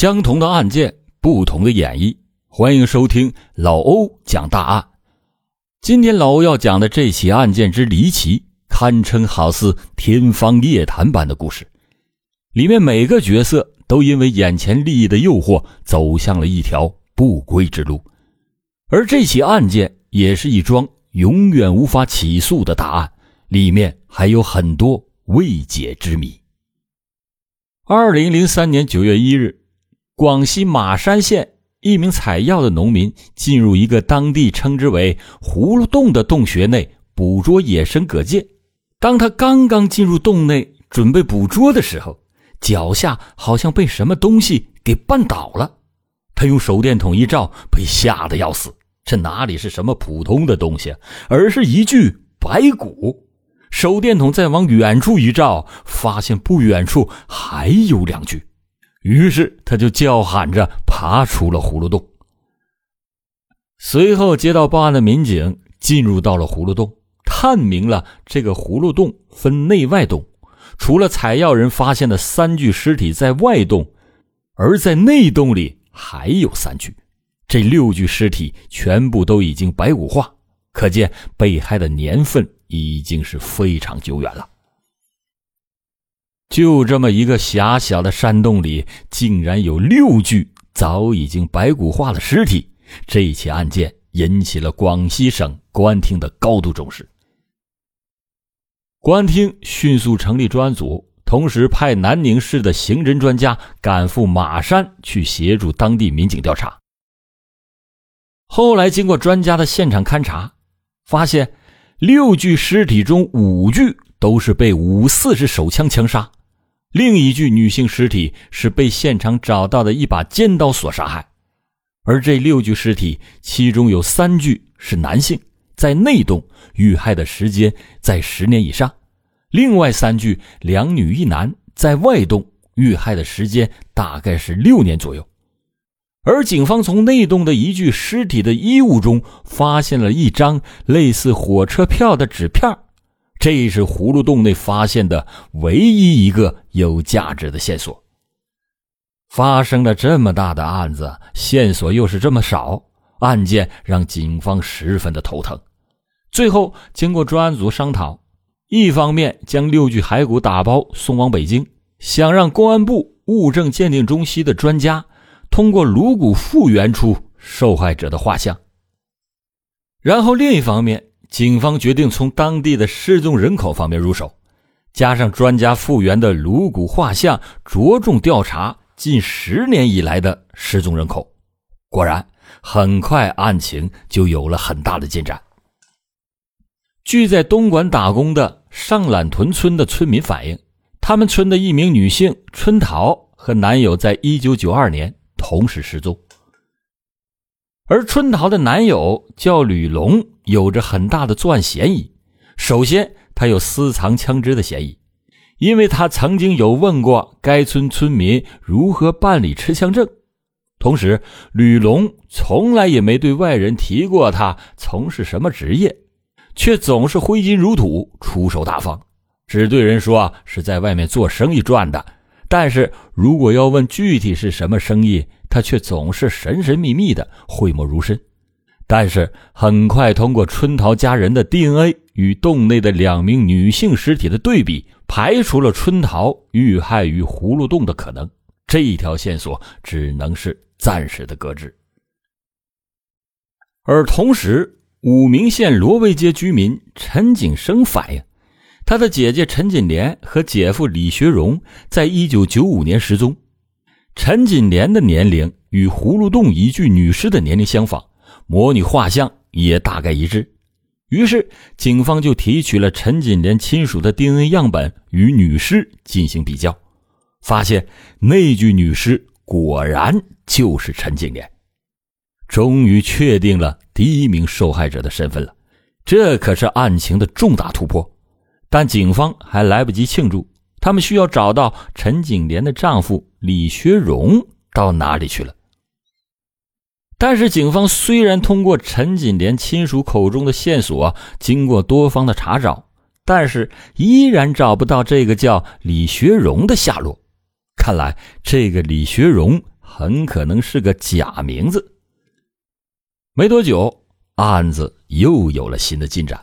相同的案件，不同的演绎。欢迎收听老欧讲大案。今天老欧要讲的这起案件之离奇，堪称好似天方夜谭般的故事。里面每个角色都因为眼前利益的诱惑，走向了一条不归之路。而这起案件也是一桩永远无法起诉的大案，里面还有很多未解之谜。二零零三年九月一日。广西马山县一名采药的农民进入一个当地称之为“葫芦洞”的洞穴内捕捉野生蛤蚧。当他刚刚进入洞内准备捕捉的时候，脚下好像被什么东西给绊倒了。他用手电筒一照，被吓得要死。这哪里是什么普通的东西，而是一具白骨。手电筒再往远处一照，发现不远处还有两具。于是他就叫喊着爬出了葫芦洞。随后接到报案的民警进入到了葫芦洞，探明了这个葫芦洞分内外洞。除了采药人发现的三具尸体在外洞，而在内洞里还有三具。这六具尸体全部都已经白骨化，可见被害的年份已经是非常久远了。就这么一个狭小的山洞里，竟然有六具早已经白骨化的尸体。这起案件引起了广西省公安厅的高度重视。公安厅迅速成立专案组，同时派南宁市的刑侦专家赶赴马山去协助当地民警调查。后来经过专家的现场勘查，发现六具尸体中五具都是被五四式手枪枪杀。另一具女性尸体是被现场找到的一把尖刀所杀害，而这六具尸体，其中有三具是男性，在内洞遇害的时间在十年以上；另外三具两女一男，在外洞遇害的时间大概是六年左右。而警方从内洞的一具尸体的衣物中发现了一张类似火车票的纸片这是葫芦洞内发现的唯一一个有价值的线索。发生了这么大的案子，线索又是这么少，案件让警方十分的头疼。最后，经过专案组商讨，一方面将六具骸骨打包送往北京，想让公安部物证鉴定中心的专家通过颅骨复原出受害者的画像；然后另一方面。警方决定从当地的失踪人口方面入手，加上专家复原的颅骨画像，着重调查近十年以来的失踪人口。果然，很快案情就有了很大的进展。据在东莞打工的上榄屯村的村民反映，他们村的一名女性春桃和男友在一九九二年同时失踪。而春桃的男友叫吕龙，有着很大的作案嫌疑。首先，他有私藏枪支的嫌疑，因为他曾经有问过该村村民如何办理持枪证。同时，吕龙从来也没对外人提过他从事什么职业，却总是挥金如土、出手大方，只对人说是在外面做生意赚的。但是如果要问具体是什么生意，他却总是神神秘秘的，讳莫如深。但是很快，通过春桃家人的 DNA 与洞内的两名女性尸体的对比，排除了春桃遇害于葫芦洞的可能。这一条线索只能是暂时的搁置。而同时，武鸣县罗威街居民陈景生反映，他的姐姐陈锦莲和姐夫李学荣在一九九五年失踪。陈锦莲的年龄与葫芦洞一具女尸的年龄相仿，模拟画像也大概一致。于是，警方就提取了陈锦莲亲属的 DNA 样本与女尸进行比较，发现那具女尸果然就是陈锦莲，终于确定了第一名受害者的身份了。这可是案情的重大突破，但警方还来不及庆祝。他们需要找到陈景莲的丈夫李学荣到哪里去了？但是警方虽然通过陈锦莲亲属口中的线索，经过多方的查找，但是依然找不到这个叫李学荣的下落。看来这个李学荣很可能是个假名字。没多久，案子又有了新的进展。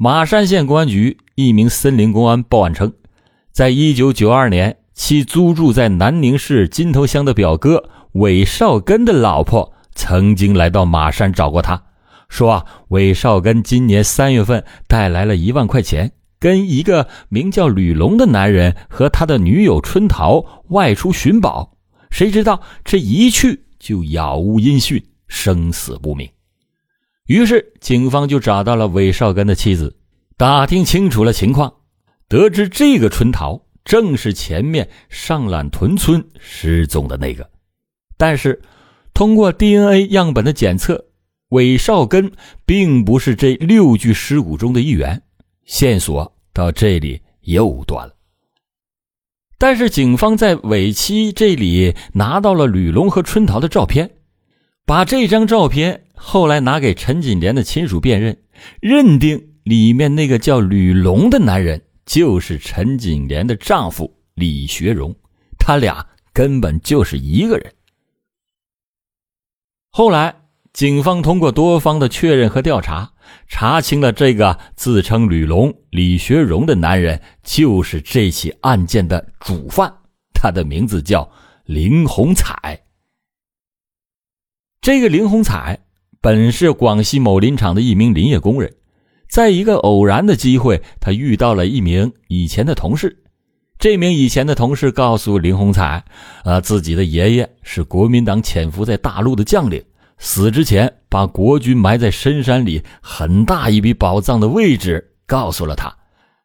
马山县公安局一名森林公安报案称，在一九九二年，其租住在南宁市金头乡的表哥韦少根的老婆曾经来到马山找过他，说啊，韦少根今年三月份带来了一万块钱，跟一个名叫吕龙的男人和他的女友春桃外出寻宝，谁知道这一去就杳无音讯，生死不明。于是，警方就找到了韦少根的妻子，打听清楚了情况，得知这个春桃正是前面上揽屯村失踪的那个。但是，通过 DNA 样本的检测，韦少根并不是这六具尸骨中的一员，线索到这里又断了。但是，警方在韦妻这里拿到了吕龙和春桃的照片，把这张照片。后来拿给陈锦莲的亲属辨认，认定里面那个叫吕龙的男人就是陈锦莲的丈夫李学荣，他俩根本就是一个人。后来，警方通过多方的确认和调查，查清了这个自称吕龙、李学荣的男人就是这起案件的主犯，他的名字叫林红彩。这个林红彩。本是广西某林场的一名林业工人，在一个偶然的机会，他遇到了一名以前的同事。这名以前的同事告诉林洪彩，呃，自己的爷爷是国民党潜伏在大陆的将领，死之前把国军埋在深山里很大一笔宝藏的位置告诉了他。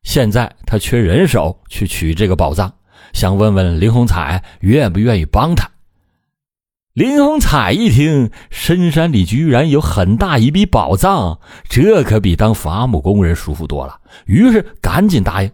现在他缺人手去取这个宝藏，想问问林洪彩愿不愿意帮他。林红彩一听，深山里居然有很大一笔宝藏，这可比当伐木工人舒服多了。于是赶紧答应。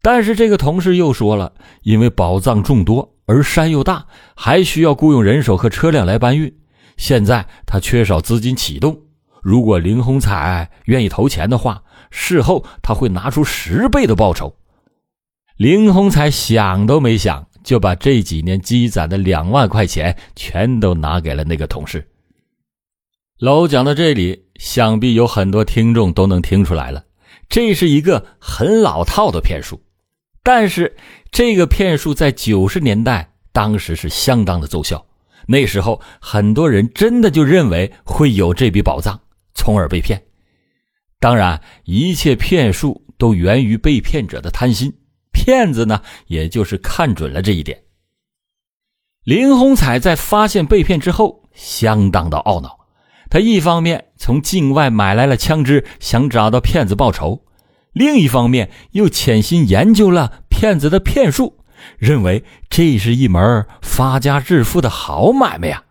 但是这个同事又说了，因为宝藏众多，而山又大，还需要雇佣人手和车辆来搬运。现在他缺少资金启动，如果林红彩愿意投钱的话，事后他会拿出十倍的报酬。林红彩想都没想。就把这几年积攒的两万块钱全都拿给了那个同事。老讲到这里，想必有很多听众都能听出来了，这是一个很老套的骗术。但是这个骗术在九十年代当时是相当的奏效，那时候很多人真的就认为会有这笔宝藏，从而被骗。当然，一切骗术都源于被骗者的贪心。骗子呢，也就是看准了这一点。林洪彩在发现被骗之后，相当的懊恼。他一方面从境外买来了枪支，想找到骗子报仇；另一方面又潜心研究了骗子的骗术，认为这是一门发家致富的好买卖呀。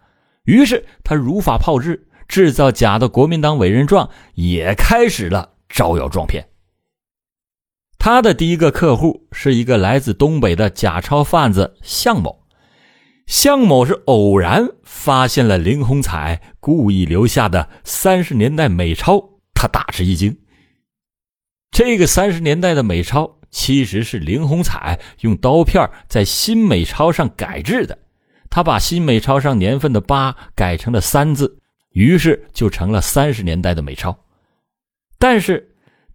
于是他如法炮制，制造假的国民党委任状，也开始了招摇撞骗。他的第一个客户是一个来自东北的假钞贩子向某。向某是偶然发现了林洪彩故意留下的三十年代美钞，他大吃一惊。这个三十年代的美钞其实是林洪彩用刀片在新美钞上改制的，他把新美钞上年份的八改成了三字，于是就成了三十年代的美钞。但是。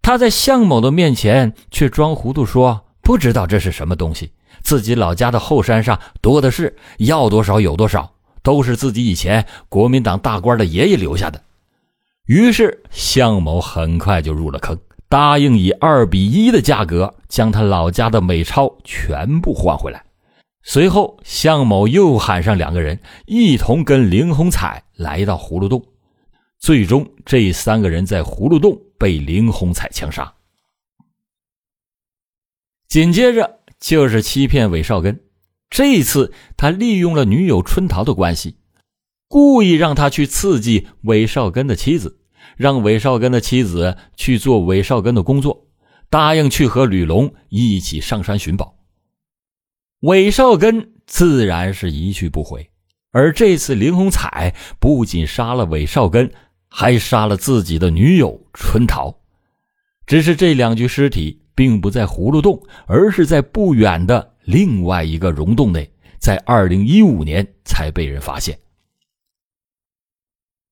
他在向某的面前却装糊涂，说不知道这是什么东西，自己老家的后山上多的是，要多少有多少，都是自己以前国民党大官的爷爷留下的。于是向某很快就入了坑，答应以二比一的价格将他老家的美钞全部换回来。随后，向某又喊上两个人，一同跟林洪彩来到葫芦洞。最终，这三个人在葫芦洞被林洪彩枪杀。紧接着就是欺骗韦少根，这次他利用了女友春桃的关系，故意让他去刺激韦少根的妻子，让韦少根的妻子去做韦少根的工作，答应去和吕龙一起上山寻宝。韦少根自然是一去不回，而这次林洪彩不仅杀了韦少根。还杀了自己的女友春桃，只是这两具尸体并不在葫芦洞，而是在不远的另外一个溶洞内，在二零一五年才被人发现。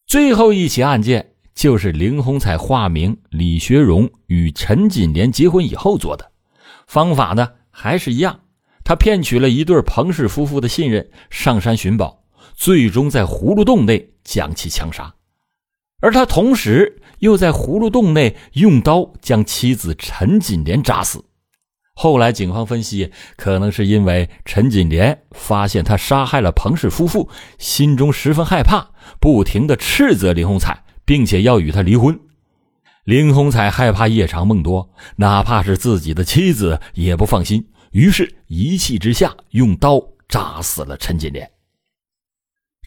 最后一起案件就是林红彩化名李学荣与陈锦莲结婚以后做的，方法呢还是一样，他骗取了一对彭氏夫妇的信任，上山寻宝，最终在葫芦洞内将其枪杀，而他同时又在葫芦洞内用刀将妻子陈锦莲扎死。后来警方分析，可能是因为陈锦莲发现他杀害了彭氏夫妇，心中十分害怕，不停的斥责林洪彩，并且要与他离婚。林洪彩害怕夜长梦多，哪怕是自己的妻子也不放心，于是一气之下用刀扎死了陈锦莲。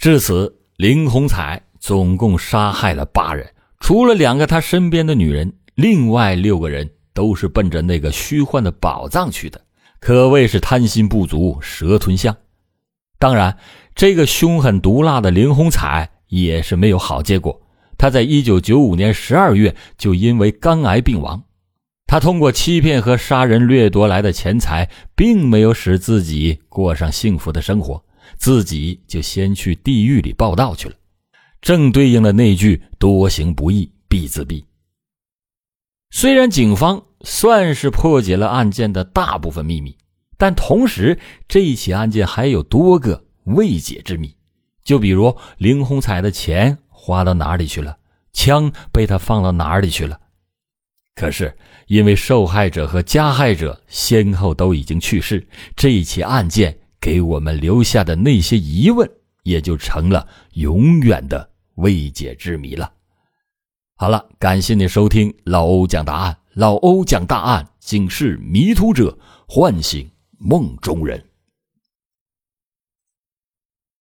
至此，林洪彩总共杀害了八人，除了两个他身边的女人，另外六个人。都是奔着那个虚幻的宝藏去的，可谓是贪心不足蛇吞象。当然，这个凶狠毒辣的林洪彩也是没有好结果。他在一九九五年十二月就因为肝癌病亡。他通过欺骗和杀人掠夺来的钱财，并没有使自己过上幸福的生活，自己就先去地狱里报道去了。正对应了那句“多行不义必自毙”。虽然警方算是破解了案件的大部分秘密，但同时这一起案件还有多个未解之谜。就比如林红彩的钱花到哪里去了，枪被他放到哪里去了。可是因为受害者和加害者先后都已经去世，这一起案件给我们留下的那些疑问也就成了永远的未解之谜了。好了，感谢你收听老欧讲答案。老欧讲大案，警示迷途者，唤醒梦中人。